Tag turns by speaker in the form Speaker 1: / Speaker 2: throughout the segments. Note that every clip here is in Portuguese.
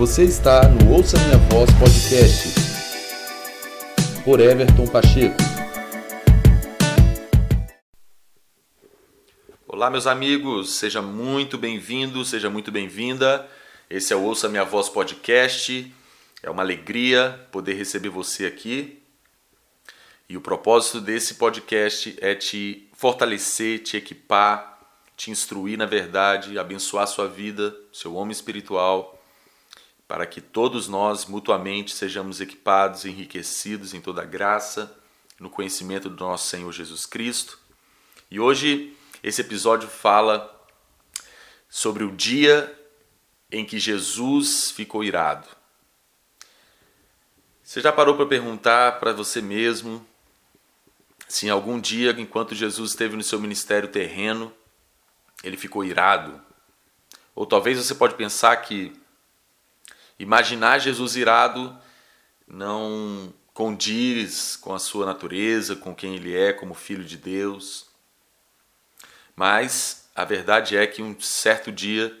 Speaker 1: Você está no Ouça Minha Voz Podcast por Everton Pacheco.
Speaker 2: Olá, meus amigos, seja muito bem-vindo, seja muito bem-vinda. Esse é o Ouça Minha Voz Podcast. É uma alegria poder receber você aqui. E o propósito desse podcast é te fortalecer, te equipar, te instruir na verdade, abençoar sua vida, seu homem espiritual para que todos nós mutuamente sejamos equipados, enriquecidos em toda graça, no conhecimento do nosso Senhor Jesus Cristo. E hoje esse episódio fala sobre o dia em que Jesus ficou irado. Você já parou para perguntar para você mesmo se em algum dia, enquanto Jesus esteve no seu ministério terreno, ele ficou irado? Ou talvez você pode pensar que Imaginar Jesus irado não condiz com a sua natureza, com quem ele é como filho de Deus. Mas a verdade é que um certo dia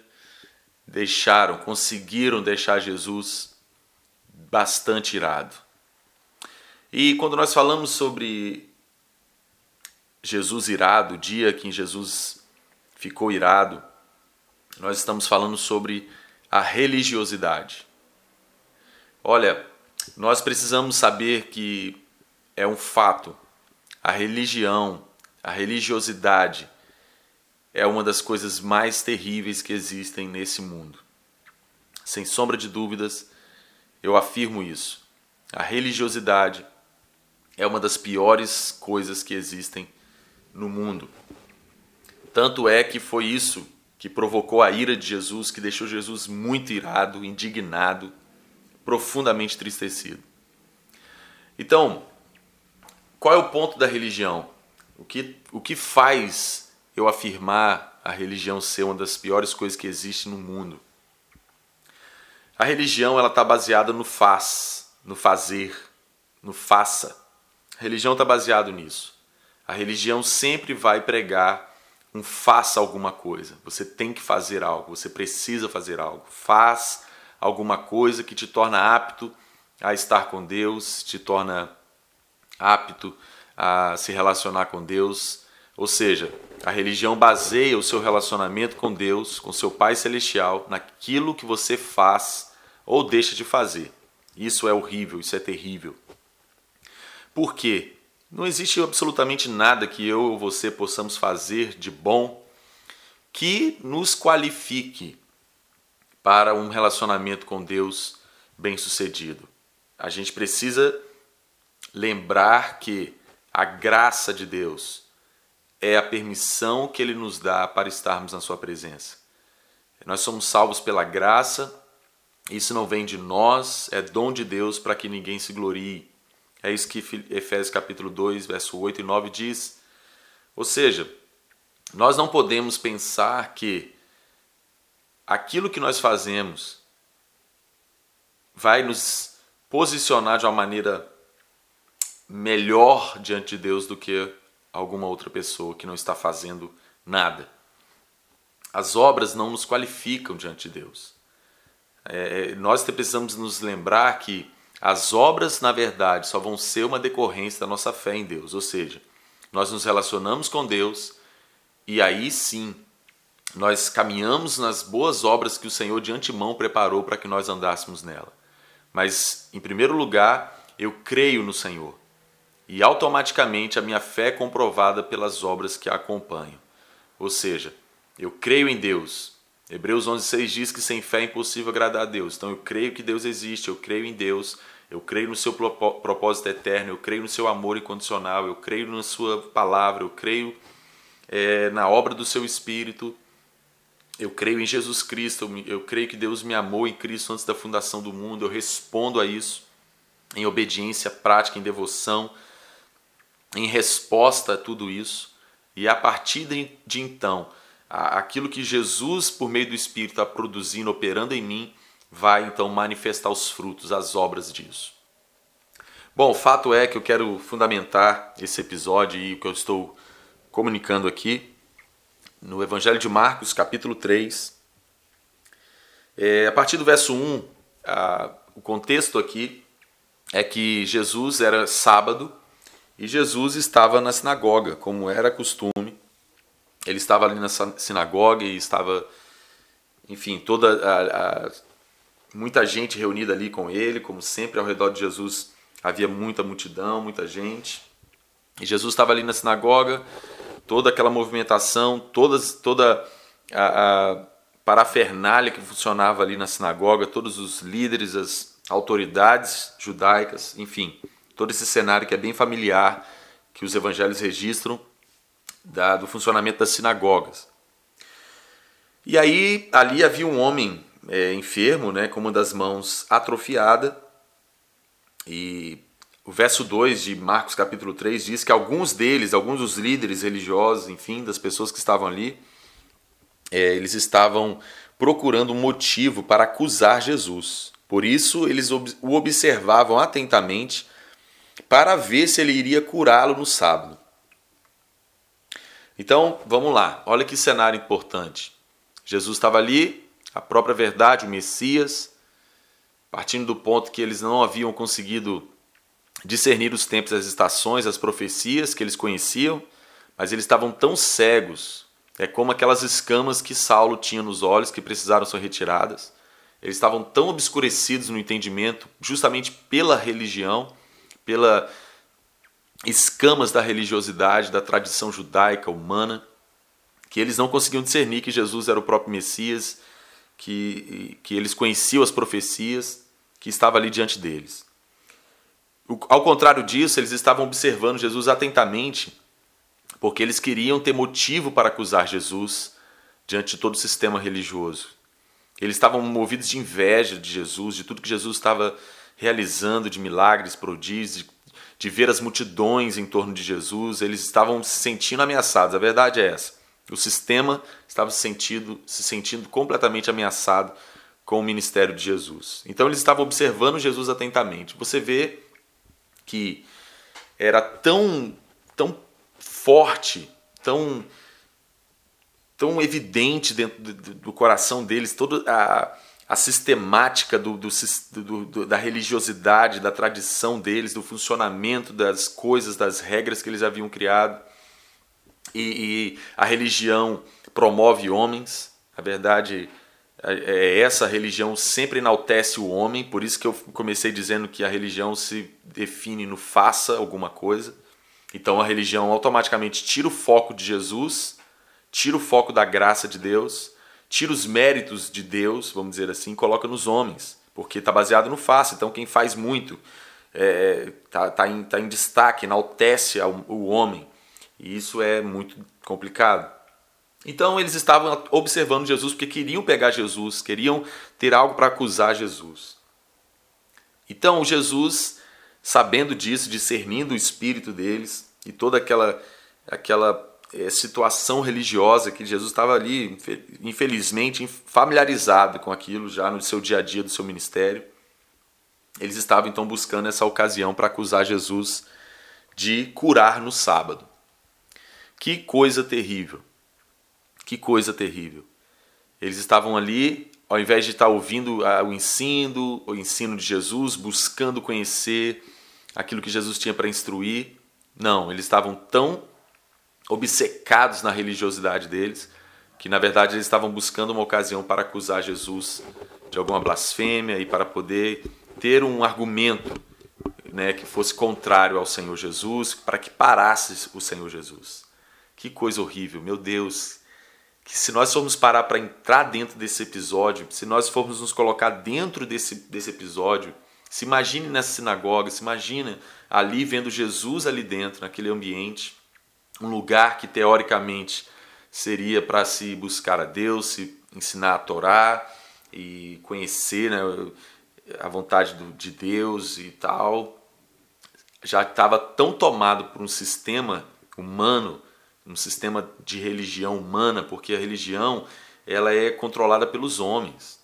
Speaker 2: deixaram, conseguiram deixar Jesus bastante irado. E quando nós falamos sobre Jesus irado, o dia que Jesus ficou irado, nós estamos falando sobre a religiosidade. Olha, nós precisamos saber que é um fato. A religião, a religiosidade é uma das coisas mais terríveis que existem nesse mundo. Sem sombra de dúvidas, eu afirmo isso. A religiosidade é uma das piores coisas que existem no mundo. Tanto é que foi isso que provocou a ira de Jesus, que deixou Jesus muito irado, indignado, profundamente entristecido. Então, qual é o ponto da religião? O que, o que faz eu afirmar a religião ser uma das piores coisas que existe no mundo? A religião ela está baseada no faz, no fazer, no faça. A religião está baseada nisso. A religião sempre vai pregar um faça alguma coisa. Você tem que fazer algo, você precisa fazer algo. Faz alguma coisa que te torna apto a estar com Deus, te torna apto a se relacionar com Deus. Ou seja, a religião baseia o seu relacionamento com Deus, com seu Pai Celestial, naquilo que você faz ou deixa de fazer. Isso é horrível, isso é terrível. Por quê? Não existe absolutamente nada que eu ou você possamos fazer de bom que nos qualifique para um relacionamento com Deus bem-sucedido. A gente precisa lembrar que a graça de Deus é a permissão que ele nos dá para estarmos na sua presença. Nós somos salvos pela graça, isso não vem de nós, é dom de Deus para que ninguém se glorie. É isso que Efésios capítulo 2, verso 8 e 9 diz. Ou seja, nós não podemos pensar que aquilo que nós fazemos vai nos posicionar de uma maneira melhor diante de Deus do que alguma outra pessoa que não está fazendo nada. As obras não nos qualificam diante de Deus. É, nós precisamos nos lembrar que as obras, na verdade, só vão ser uma decorrência da nossa fé em Deus. Ou seja, nós nos relacionamos com Deus e aí sim nós caminhamos nas boas obras que o Senhor de antemão preparou para que nós andássemos nela. Mas, em primeiro lugar, eu creio no Senhor. E automaticamente a minha fé é comprovada pelas obras que a acompanham. Ou seja, eu creio em Deus. Hebreus 11,6 diz que sem fé é impossível agradar a Deus. Então eu creio que Deus existe, eu creio em Deus, eu creio no seu propósito eterno, eu creio no seu amor incondicional, eu creio na sua palavra, eu creio é, na obra do seu Espírito eu creio em Jesus Cristo, eu creio que Deus me amou em Cristo antes da fundação do mundo, eu respondo a isso em obediência prática, em devoção, em resposta a tudo isso. E a partir de então, aquilo que Jesus, por meio do Espírito, está produzindo, operando em mim, vai então manifestar os frutos, as obras disso. Bom, o fato é que eu quero fundamentar esse episódio e o que eu estou comunicando aqui no Evangelho de Marcos, capítulo 3. É, a partir do verso 1, a, o contexto aqui é que Jesus era sábado e Jesus estava na sinagoga, como era costume. Ele estava ali na sinagoga e estava, enfim, toda a, a, muita gente reunida ali com ele, como sempre ao redor de Jesus havia muita multidão, muita gente. E Jesus estava ali na sinagoga, toda aquela movimentação, todas, toda a, a parafernália que funcionava ali na sinagoga, todos os líderes, as autoridades judaicas, enfim, todo esse cenário que é bem familiar que os evangelhos registram da, do funcionamento das sinagogas. E aí ali havia um homem é, enfermo, né, com uma das mãos atrofiada, e o verso 2 de Marcos capítulo 3 diz que alguns deles, alguns dos líderes religiosos, enfim, das pessoas que estavam ali, é, eles estavam procurando um motivo para acusar Jesus. Por isso, eles o observavam atentamente para ver se ele iria curá-lo no sábado. Então, vamos lá, olha que cenário importante. Jesus estava ali, a própria verdade, o Messias, partindo do ponto que eles não haviam conseguido discernir os tempos, as estações, as profecias que eles conheciam, mas eles estavam tão cegos é como aquelas escamas que Saulo tinha nos olhos que precisaram ser retiradas. Eles estavam tão obscurecidos no entendimento, justamente pela religião, pela escamas da religiosidade, da tradição judaica humana, que eles não conseguiam discernir que Jesus era o próprio Messias, que, que eles conheciam as profecias, que estava ali diante deles. Ao contrário disso, eles estavam observando Jesus atentamente porque eles queriam ter motivo para acusar Jesus diante de todo o sistema religioso. Eles estavam movidos de inveja de Jesus, de tudo que Jesus estava realizando, de milagres, prodígios, de, ver as multidões em torno de Jesus. Eles estavam se sentindo ameaçados. A verdade é essa. O sistema estava se sentindo, se sentindo completamente ameaçado com o ministério de Jesus. Então eles estavam observando Jesus atentamente. Você vê que era tão, tão forte, tão tão evidente dentro do, do coração deles, toda a, a sistemática do, do, do, da religiosidade, da tradição deles, do funcionamento das coisas, das regras que eles haviam criado. E, e a religião promove homens, a verdade essa, a religião sempre enaltece o homem, por isso que eu comecei dizendo que a religião se define no faça alguma coisa. Então a religião automaticamente tira o foco de Jesus, tira o foco da graça de Deus, tira os méritos de Deus, vamos dizer assim, e coloca nos homens, porque está baseado no fácil. Então quem faz muito está é, tá, tá em, tá em destaque, enaltece o homem. E isso é muito complicado. Então eles estavam observando Jesus porque queriam pegar Jesus, queriam ter algo para acusar Jesus. Então Jesus sabendo disso, discernindo o espírito deles e toda aquela, aquela é, situação religiosa que Jesus estava ali, infelizmente, familiarizado com aquilo já no seu dia a dia do seu ministério. Eles estavam então buscando essa ocasião para acusar Jesus de curar no sábado. Que coisa terrível! Que coisa terrível! Eles estavam ali, ao invés de estar ouvindo ah, o ensino, o ensino de Jesus, buscando conhecer aquilo que Jesus tinha para instruir. Não, eles estavam tão obcecados na religiosidade deles que na verdade eles estavam buscando uma ocasião para acusar Jesus de alguma blasfêmia e para poder ter um argumento né, que fosse contrário ao Senhor Jesus, para que parasse o Senhor Jesus. Que coisa horrível, meu Deus. Que se nós formos parar para entrar dentro desse episódio, se nós formos nos colocar dentro desse, desse episódio, se imagine nessa sinagoga, se imagine ali vendo Jesus ali dentro, naquele ambiente, um lugar que teoricamente seria para se buscar a Deus, se ensinar a Torá e conhecer né, a vontade do, de Deus e tal. Já estava tão tomado por um sistema humano, um sistema de religião humana, porque a religião ela é controlada pelos homens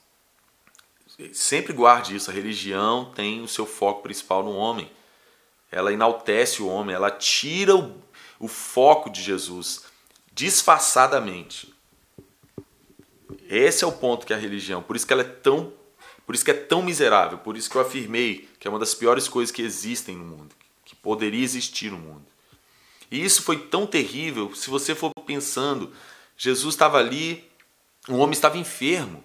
Speaker 2: sempre guarde isso, a religião tem o seu foco principal no homem. Ela enaltece o homem, ela tira o, o foco de Jesus disfarçadamente. Esse é o ponto que a religião, por isso que ela é tão Por isso que é tão miserável, por isso que eu afirmei que é uma das piores coisas que existem no mundo, que poderia existir no mundo. E isso foi tão terrível, se você for pensando, Jesus estava ali, um homem estava enfermo.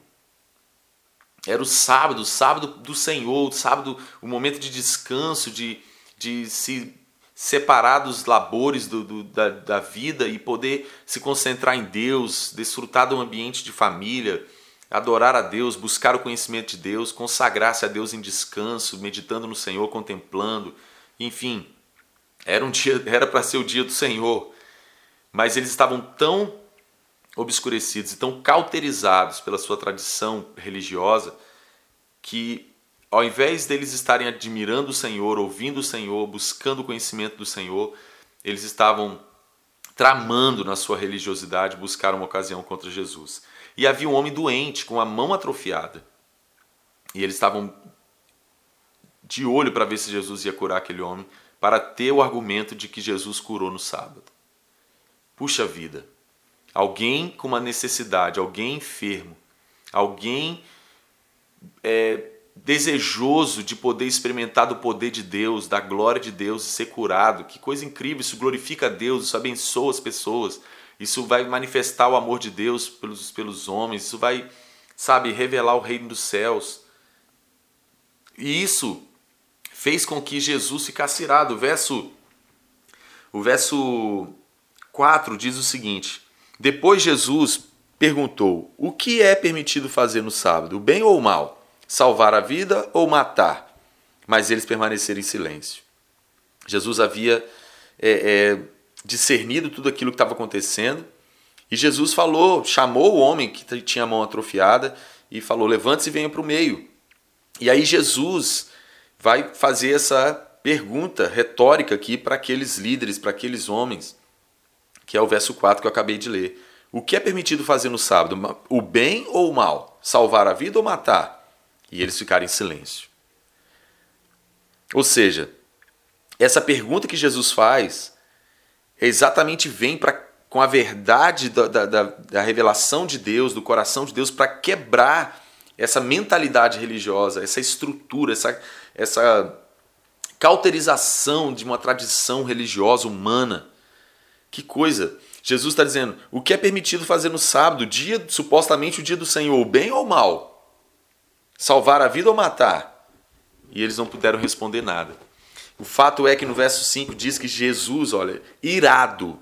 Speaker 2: Era o sábado, o sábado do Senhor, o sábado, o momento de descanso, de, de se separar dos labores do, do, da, da vida e poder se concentrar em Deus, desfrutar de um ambiente de família, adorar a Deus, buscar o conhecimento de Deus, consagrar-se a Deus em descanso, meditando no Senhor, contemplando, enfim, era um dia, era para ser o dia do Senhor, mas eles estavam tão obscurecidos e tão cauterizados pela sua tradição religiosa que ao invés deles estarem admirando o Senhor, ouvindo o Senhor, buscando o conhecimento do Senhor, eles estavam tramando na sua religiosidade buscar uma ocasião contra Jesus. E havia um homem doente, com a mão atrofiada. E eles estavam de olho para ver se Jesus ia curar aquele homem, para ter o argumento de que Jesus curou no sábado. Puxa vida! Alguém com uma necessidade, alguém enfermo, alguém é, desejoso de poder experimentar do poder de Deus, da glória de Deus e ser curado. Que coisa incrível! Isso glorifica a Deus, isso abençoa as pessoas, isso vai manifestar o amor de Deus pelos, pelos homens, isso vai, sabe, revelar o reino dos céus. E isso fez com que Jesus ficasse irado. O verso, o verso 4 diz o seguinte: Depois Jesus perguntou: O que é permitido fazer no sábado, o bem ou o mal? salvar a vida ou matar? Mas eles permaneceram em silêncio. Jesus havia é, é, discernido tudo aquilo que estava acontecendo e Jesus falou, chamou o homem que tinha a mão atrofiada e falou: Levante-se e venha para o meio. E aí Jesus vai fazer essa pergunta retórica aqui para aqueles líderes, para aqueles homens, que é o verso 4 que eu acabei de ler. O que é permitido fazer no sábado? O bem ou o mal? Salvar a vida ou matar? e eles ficaram em silêncio. Ou seja, essa pergunta que Jesus faz exatamente vem para com a verdade da, da, da, da, revelação de Deus, do coração de Deus, para quebrar essa mentalidade religiosa, essa estrutura, essa, essa cauterização de uma tradição religiosa humana. Que coisa! Jesus está dizendo: o que é permitido fazer no sábado, dia supostamente o dia do Senhor, bem ou mal? Salvar a vida ou matar? E eles não puderam responder nada. O fato é que no verso 5 diz que Jesus, olha, irado.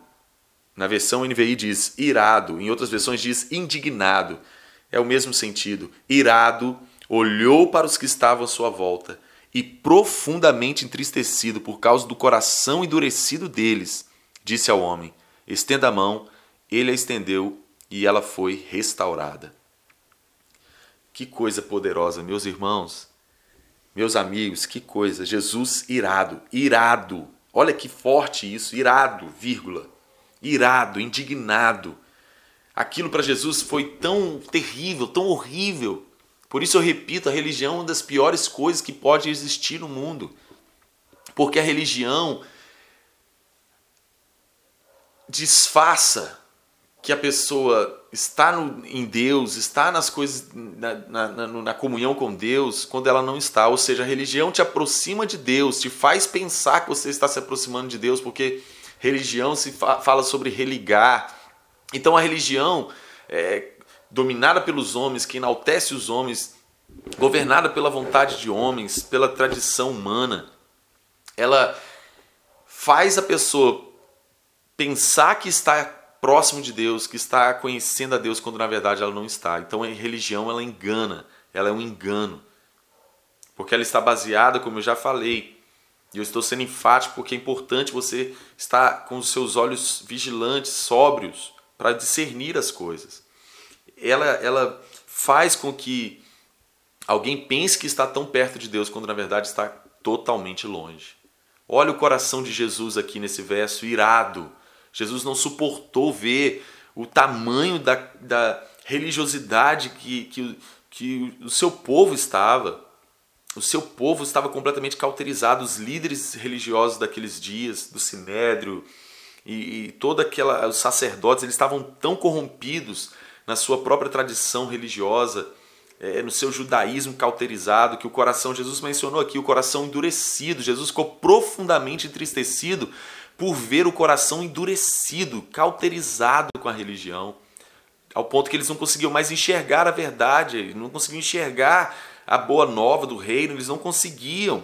Speaker 2: Na versão NVI diz irado, em outras versões diz indignado. É o mesmo sentido. Irado, olhou para os que estavam à sua volta e profundamente entristecido por causa do coração endurecido deles, disse ao homem: Estenda a mão. Ele a estendeu e ela foi restaurada. Que coisa poderosa, meus irmãos, meus amigos, que coisa. Jesus irado, irado. Olha que forte isso, irado, vírgula. Irado, indignado. Aquilo para Jesus foi tão terrível, tão horrível. Por isso eu repito, a religião é uma das piores coisas que pode existir no mundo. Porque a religião disfarça que a pessoa está no, em Deus, está nas coisas, na, na, na, comunhão com Deus, quando ela não está. Ou seja, a religião te aproxima de Deus, te faz pensar que você está se aproximando de Deus, porque religião se fa fala sobre religar. Então a religião, é, dominada pelos homens, que enaltece os homens, governada pela vontade de homens, pela tradição humana, ela faz a pessoa pensar que está próximo de Deus, que está conhecendo a Deus quando na verdade ela não está. Então a religião ela engana, ela é um engano. Porque ela está baseada, como eu já falei, e eu estou sendo enfático porque é importante você estar com os seus olhos vigilantes, sóbrios, para discernir as coisas. Ela, ela faz com que alguém pense que está tão perto de Deus quando na verdade está totalmente longe. Olha o coração de Jesus aqui nesse verso, irado Jesus não suportou ver o tamanho da, da religiosidade que, que, que o seu povo estava. O seu povo estava completamente cauterizado, os líderes religiosos daqueles dias, do Sinédrio e, e toda aquela os sacerdotes, eles estavam tão corrompidos na sua própria tradição religiosa, é, no seu judaísmo cauterizado, que o coração, Jesus mencionou aqui, o coração endurecido. Jesus ficou profundamente entristecido por ver o coração endurecido, cauterizado com a religião, ao ponto que eles não conseguiam mais enxergar a verdade, não conseguiam enxergar a boa nova do reino, eles não conseguiam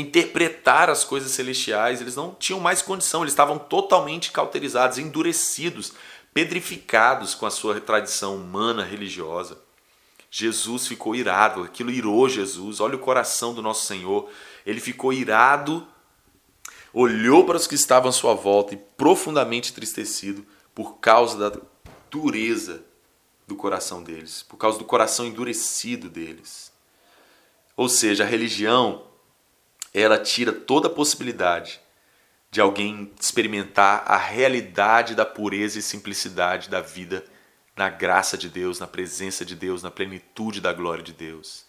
Speaker 2: interpretar as coisas celestiais, eles não tinham mais condição, eles estavam totalmente cauterizados, endurecidos, pedrificados com a sua tradição humana religiosa. Jesus ficou irado, aquilo irou Jesus. Olha o coração do nosso Senhor. Ele ficou irado, olhou para os que estavam à sua volta e profundamente entristecido por causa da dureza do coração deles, por causa do coração endurecido deles. Ou seja, a religião ela tira toda a possibilidade de alguém experimentar a realidade da pureza e simplicidade da vida na graça de Deus, na presença de Deus, na plenitude da glória de Deus.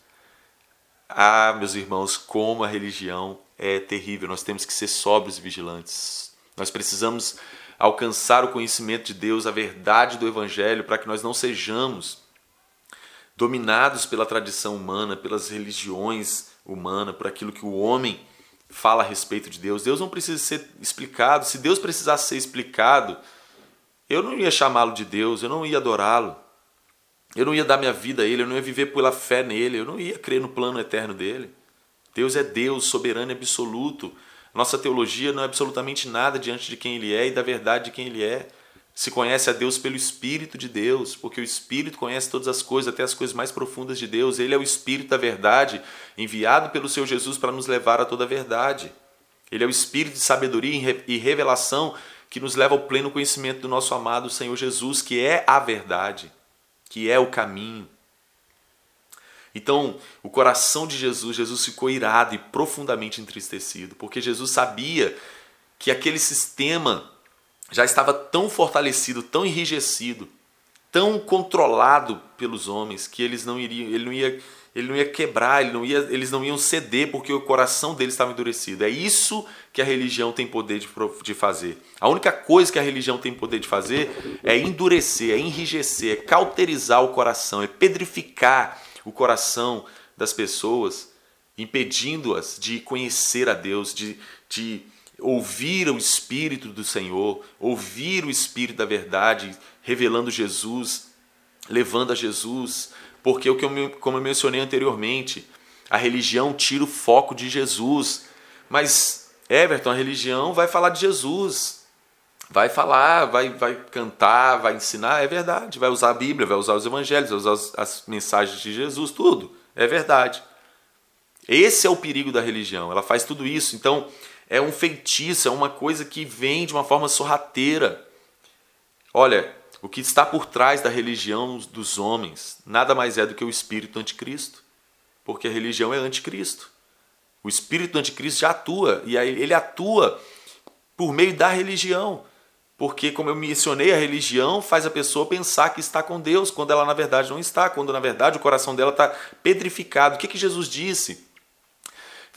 Speaker 2: Ah, meus irmãos, como a religião é terrível. Nós temos que ser sóbrios e vigilantes. Nós precisamos alcançar o conhecimento de Deus, a verdade do Evangelho, para que nós não sejamos dominados pela tradição humana, pelas religiões humanas, por aquilo que o homem fala a respeito de Deus. Deus não precisa ser explicado. Se Deus precisasse ser explicado, eu não ia chamá-lo de Deus, eu não ia adorá-lo. Eu não ia dar minha vida a Ele, eu não ia viver pela fé nele, eu não ia crer no plano eterno dele. Deus é Deus, soberano e absoluto. Nossa teologia não é absolutamente nada diante de quem Ele é e da verdade de quem Ele é se conhece a Deus pelo Espírito de Deus, porque o Espírito conhece todas as coisas, até as coisas mais profundas de Deus. Ele é o Espírito da verdade, enviado pelo seu Jesus para nos levar a toda a verdade. Ele é o Espírito de sabedoria e revelação que nos leva ao pleno conhecimento do nosso amado Senhor Jesus, que é a verdade, que é o caminho. Então, o coração de Jesus, Jesus ficou irado e profundamente entristecido, porque Jesus sabia que aquele sistema já estava tão fortalecido, tão enrijecido, tão controlado pelos homens que eles não iriam, ele não ia, ele não ia quebrar, ele não ia, eles não iam ceder porque o coração deles estava endurecido. É isso que a religião tem poder de, de fazer. A única coisa que a religião tem poder de fazer é endurecer, é enrijecer, é cauterizar o coração, é pedrificar o coração das pessoas, impedindo-as de conhecer a Deus, de, de ouvir o Espírito do Senhor, ouvir o Espírito da verdade, revelando Jesus, levando a Jesus, porque o que como eu mencionei anteriormente, a religião tira o foco de Jesus. Mas, Everton, a religião vai falar de Jesus, vai falar, vai, vai cantar, vai ensinar, é verdade, vai usar a Bíblia, vai usar os evangelhos, vai usar as, as mensagens de Jesus, tudo, é verdade. Esse é o perigo da religião, ela faz tudo isso. Então, é um feitiço, é uma coisa que vem de uma forma sorrateira. Olha, o que está por trás da religião dos homens nada mais é do que o espírito anticristo, porque a religião é anticristo. O espírito anticristo já atua, e ele atua por meio da religião. Porque, como eu mencionei, a religião faz a pessoa pensar que está com Deus, quando ela na verdade não está, quando na verdade o coração dela está pedrificado. O que, que Jesus disse?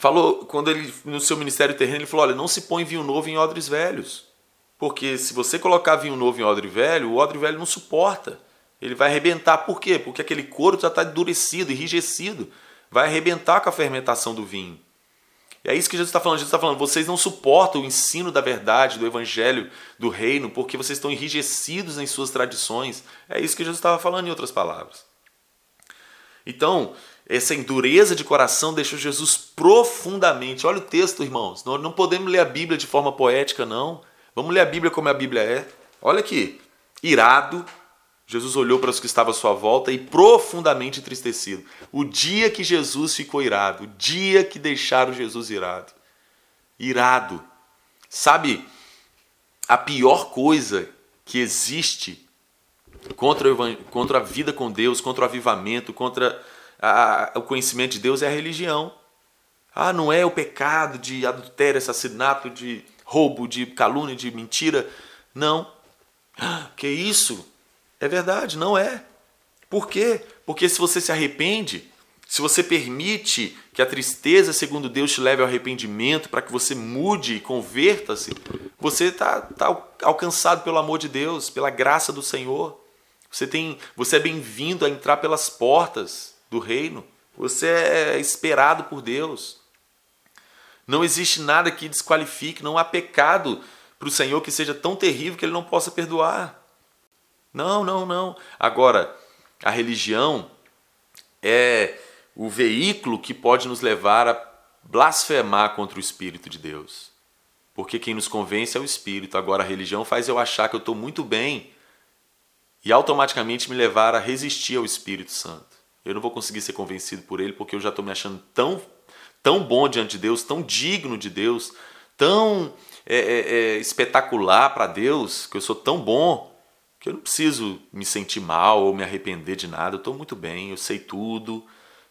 Speaker 2: Falou, quando ele, no seu ministério terreno, ele falou: olha, não se põe vinho novo em odres velhos. Porque se você colocar vinho novo em odre velho, o odre velho não suporta. Ele vai arrebentar. Por quê? Porque aquele couro já está endurecido, enrijecido. Vai arrebentar com a fermentação do vinho. E é isso que Jesus está falando. Jesus está falando: vocês não suportam o ensino da verdade, do evangelho, do reino, porque vocês estão enrijecidos em suas tradições. É isso que Jesus estava falando, em outras palavras. Então, essa endureza de coração deixou Jesus profundamente. Olha o texto, irmãos. Nós não podemos ler a Bíblia de forma poética, não. Vamos ler a Bíblia como a Bíblia é. Olha aqui. Irado, Jesus olhou para os que estavam à sua volta e profundamente entristecido. O dia que Jesus ficou irado, o dia que deixaram Jesus irado. Irado. Sabe, a pior coisa que existe contra, contra a vida com Deus, contra o avivamento, contra a, o conhecimento de Deus é a religião. Ah, não é o pecado de adultério, assassinato, de roubo, de calúnia, de mentira. Não. Que isso? É verdade, não é. Por quê? Porque se você se arrepende, se você permite que a tristeza, segundo Deus, te leve ao arrependimento para que você mude e converta-se, você está tá alcançado pelo amor de Deus, pela graça do Senhor. Você tem, você é bem-vindo a entrar pelas portas do reino. Você é esperado por Deus. Não existe nada que desqualifique, não há pecado para o Senhor que seja tão terrível que ele não possa perdoar. Não, não, não. Agora, a religião é o veículo que pode nos levar a blasfemar contra o Espírito de Deus. Porque quem nos convence é o Espírito. Agora, a religião faz eu achar que eu estou muito bem e automaticamente me levar a resistir ao Espírito Santo. Eu não vou conseguir ser convencido por ele porque eu já estou me achando tão, tão bom diante de Deus, tão digno de Deus, tão é, é, é, espetacular para Deus, que eu sou tão bom que eu não preciso me sentir mal ou me arrepender de nada. Eu estou muito bem, eu sei tudo.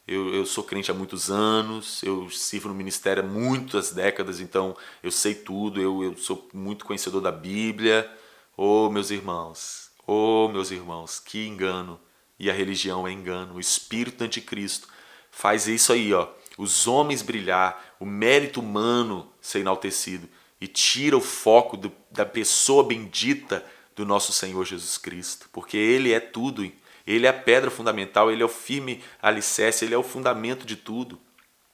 Speaker 2: Eu, eu, sou crente há muitos anos, eu sirvo no ministério há muitas décadas, então eu sei tudo, eu, eu sou muito conhecedor da Bíblia. Oh, meus irmãos, oh, meus irmãos, que engano! E a religião é engano, o espírito anticristo faz isso aí, ó. Os homens brilhar, o mérito humano ser enaltecido e tira o foco do, da pessoa bendita do nosso Senhor Jesus Cristo, porque Ele é tudo, Ele é a pedra fundamental, Ele é o firme alicerce, Ele é o fundamento de tudo.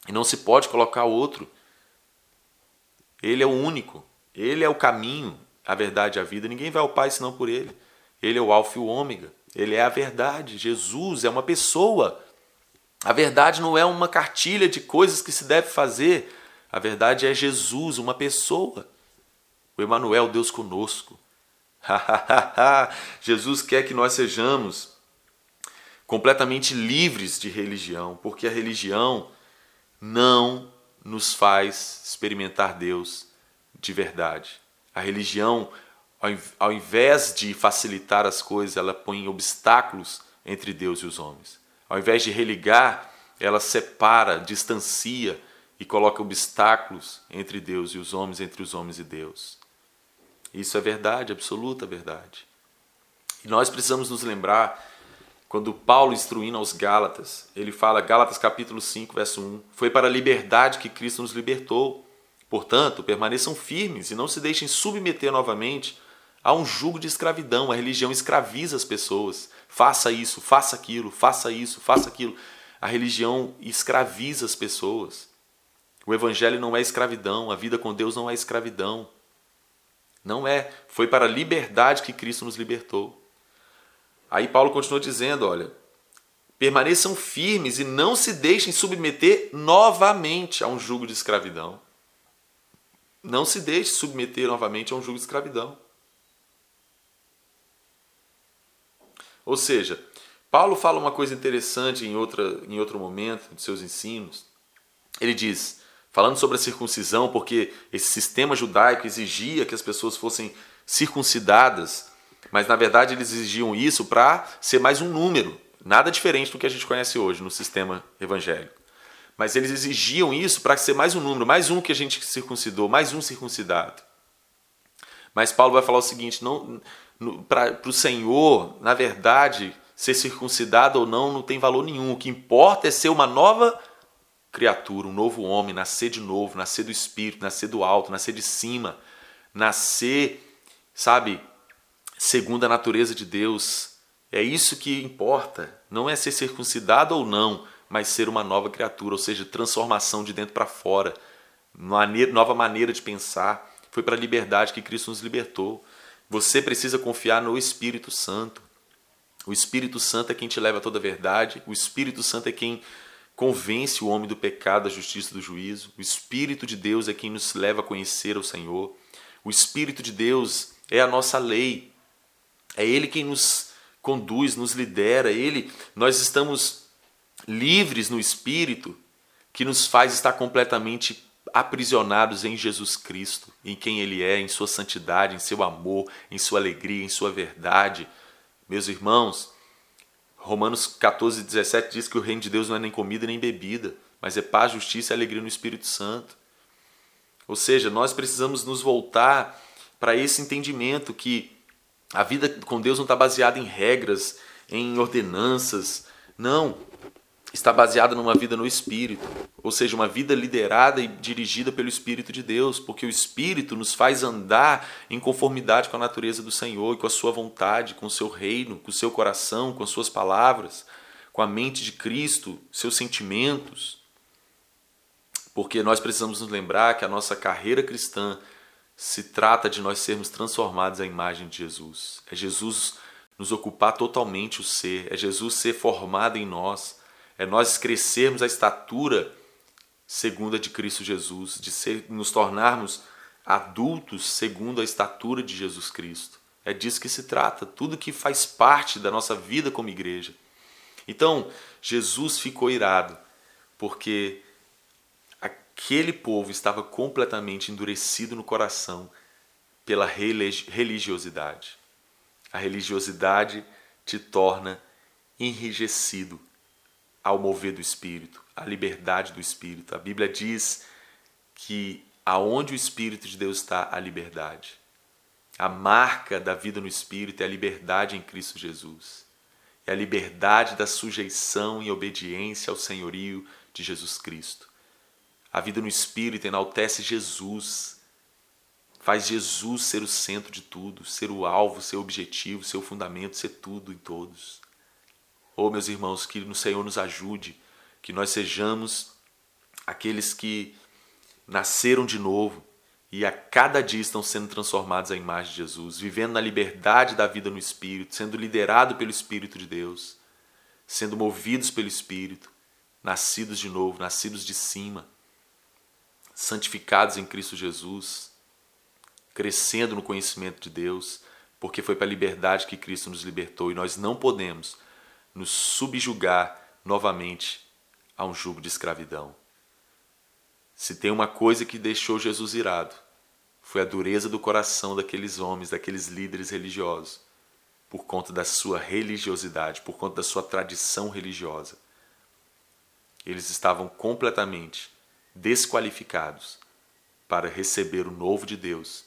Speaker 2: E não se pode colocar outro. Ele é o único, Ele é o caminho, a verdade e a vida. Ninguém vai ao Pai senão por Ele. Ele é o Alfa e o Ômega. Ele é a verdade. Jesus é uma pessoa. A verdade não é uma cartilha de coisas que se deve fazer. A verdade é Jesus, uma pessoa. O Emanuel, Deus conosco. Jesus quer que nós sejamos completamente livres de religião, porque a religião não nos faz experimentar Deus de verdade. A religião, ao invés de facilitar as coisas, ela põe obstáculos entre Deus e os homens. Ao invés de religar, ela separa, distancia e coloca obstáculos entre Deus e os homens, entre os homens e Deus. Isso é verdade, absoluta verdade. E nós precisamos nos lembrar, quando Paulo instruindo aos Gálatas, ele fala, Gálatas capítulo 5, verso 1, foi para a liberdade que Cristo nos libertou. Portanto, permaneçam firmes e não se deixem submeter novamente a um jugo de escravidão. A religião escraviza as pessoas. Faça isso, faça aquilo, faça isso, faça aquilo. A religião escraviza as pessoas. O evangelho não é escravidão, a vida com Deus não é escravidão. Não é. Foi para a liberdade que Cristo nos libertou. Aí Paulo continua dizendo: olha, permaneçam firmes e não se deixem submeter novamente a um jugo de escravidão. Não se deixe submeter novamente a um jugo de escravidão. Ou seja, Paulo fala uma coisa interessante em, outra, em outro momento de seus ensinos. Ele diz: falando sobre a circuncisão, porque esse sistema judaico exigia que as pessoas fossem circuncidadas, mas na verdade eles exigiam isso para ser mais um número, nada diferente do que a gente conhece hoje no sistema evangélico. Mas eles exigiam isso para ser mais um número, mais um que a gente circuncidou, mais um circuncidado. Mas Paulo vai falar o seguinte: não, para o Senhor, na verdade, ser circuncidado ou não não tem valor nenhum. O que importa é ser uma nova criatura, um novo homem, nascer de novo, nascer do espírito, nascer do alto, nascer de cima, nascer, sabe, segundo a natureza de Deus. É isso que importa. Não é ser circuncidado ou não, mas ser uma nova criatura, ou seja, transformação de dentro para fora, nova maneira de pensar. Foi para a liberdade que Cristo nos libertou. Você precisa confiar no Espírito Santo. O Espírito Santo é quem te leva a toda a verdade. O Espírito Santo é quem convence o homem do pecado, da justiça e do juízo. O Espírito de Deus é quem nos leva a conhecer o Senhor. O Espírito de Deus é a nossa lei. É Ele quem nos conduz, nos lidera. Ele, nós estamos livres no Espírito que nos faz estar completamente aprisionados em Jesus Cristo, em quem Ele é, em Sua santidade, em Seu amor, em Sua alegria, em Sua verdade. Meus irmãos, Romanos 14, 17 diz que o reino de Deus não é nem comida nem bebida, mas é paz, justiça e alegria no Espírito Santo. Ou seja, nós precisamos nos voltar para esse entendimento que a vida com Deus não está baseada em regras, em ordenanças. Não está baseada numa vida no Espírito, ou seja, uma vida liderada e dirigida pelo Espírito de Deus, porque o Espírito nos faz andar em conformidade com a natureza do Senhor e com a sua vontade, com o seu reino, com o seu coração, com as suas palavras, com a mente de Cristo, seus sentimentos, porque nós precisamos nos lembrar que a nossa carreira cristã se trata de nós sermos transformados à imagem de Jesus. É Jesus nos ocupar totalmente o ser, é Jesus ser formado em nós, é nós crescermos a estatura segunda de Cristo Jesus, de ser, nos tornarmos adultos segundo a estatura de Jesus Cristo. É disso que se trata, tudo que faz parte da nossa vida como igreja. Então, Jesus ficou irado, porque aquele povo estava completamente endurecido no coração pela religiosidade. A religiosidade te torna enrijecido ao mover do Espírito, à liberdade do Espírito. A Bíblia diz que aonde o Espírito de Deus está, a liberdade. A marca da vida no Espírito é a liberdade em Cristo Jesus. É a liberdade da sujeição e obediência ao senhorio de Jesus Cristo. A vida no Espírito enaltece Jesus, faz Jesus ser o centro de tudo, ser o alvo, ser o objetivo, ser o fundamento, ser tudo em todos. Oh, meus irmãos, que no Senhor nos ajude, que nós sejamos aqueles que nasceram de novo e a cada dia estão sendo transformados à imagem de Jesus, vivendo na liberdade da vida no Espírito, sendo liderado pelo Espírito de Deus, sendo movidos pelo Espírito, nascidos de novo, nascidos de cima, santificados em Cristo Jesus, crescendo no conhecimento de Deus, porque foi para a liberdade que Cristo nos libertou e nós não podemos nos subjugar novamente a um jugo de escravidão. Se tem uma coisa que deixou Jesus irado, foi a dureza do coração daqueles homens, daqueles líderes religiosos, por conta da sua religiosidade, por conta da sua tradição religiosa. Eles estavam completamente desqualificados para receber o novo de Deus,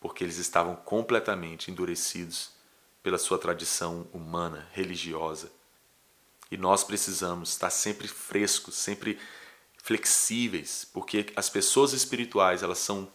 Speaker 2: porque eles estavam completamente endurecidos pela sua tradição humana, religiosa. E nós precisamos estar sempre frescos, sempre flexíveis, porque as pessoas espirituais, elas são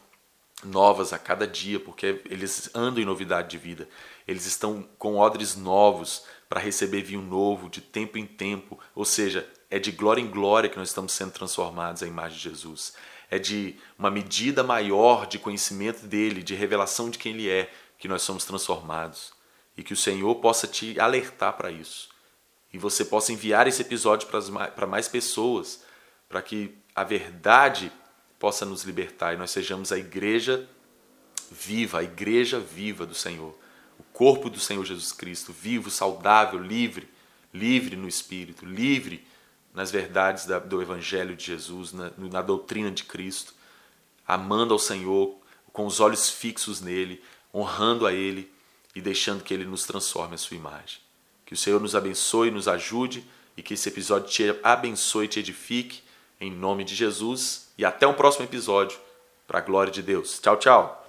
Speaker 2: novas a cada dia, porque eles andam em novidade de vida. Eles estão com odres novos para receber vinho novo de tempo em tempo, ou seja, é de glória em glória que nós estamos sendo transformados à imagem de Jesus. É de uma medida maior de conhecimento dele, de revelação de quem ele é, que nós somos transformados. E que o Senhor possa te alertar para isso. E você possa enviar esse episódio para mais pessoas para que a verdade possa nos libertar e nós sejamos a igreja viva, a igreja viva do Senhor, o corpo do Senhor Jesus Cristo, vivo, saudável, livre, livre no espírito, livre nas verdades do Evangelho de Jesus, na, na doutrina de Cristo, amando ao Senhor, com os olhos fixos nele, honrando a Ele e deixando que Ele nos transforme a sua imagem. Que o Senhor nos abençoe, nos ajude e que esse episódio te abençoe e te edifique em nome de Jesus e até o próximo episódio, para a glória de Deus. Tchau, tchau.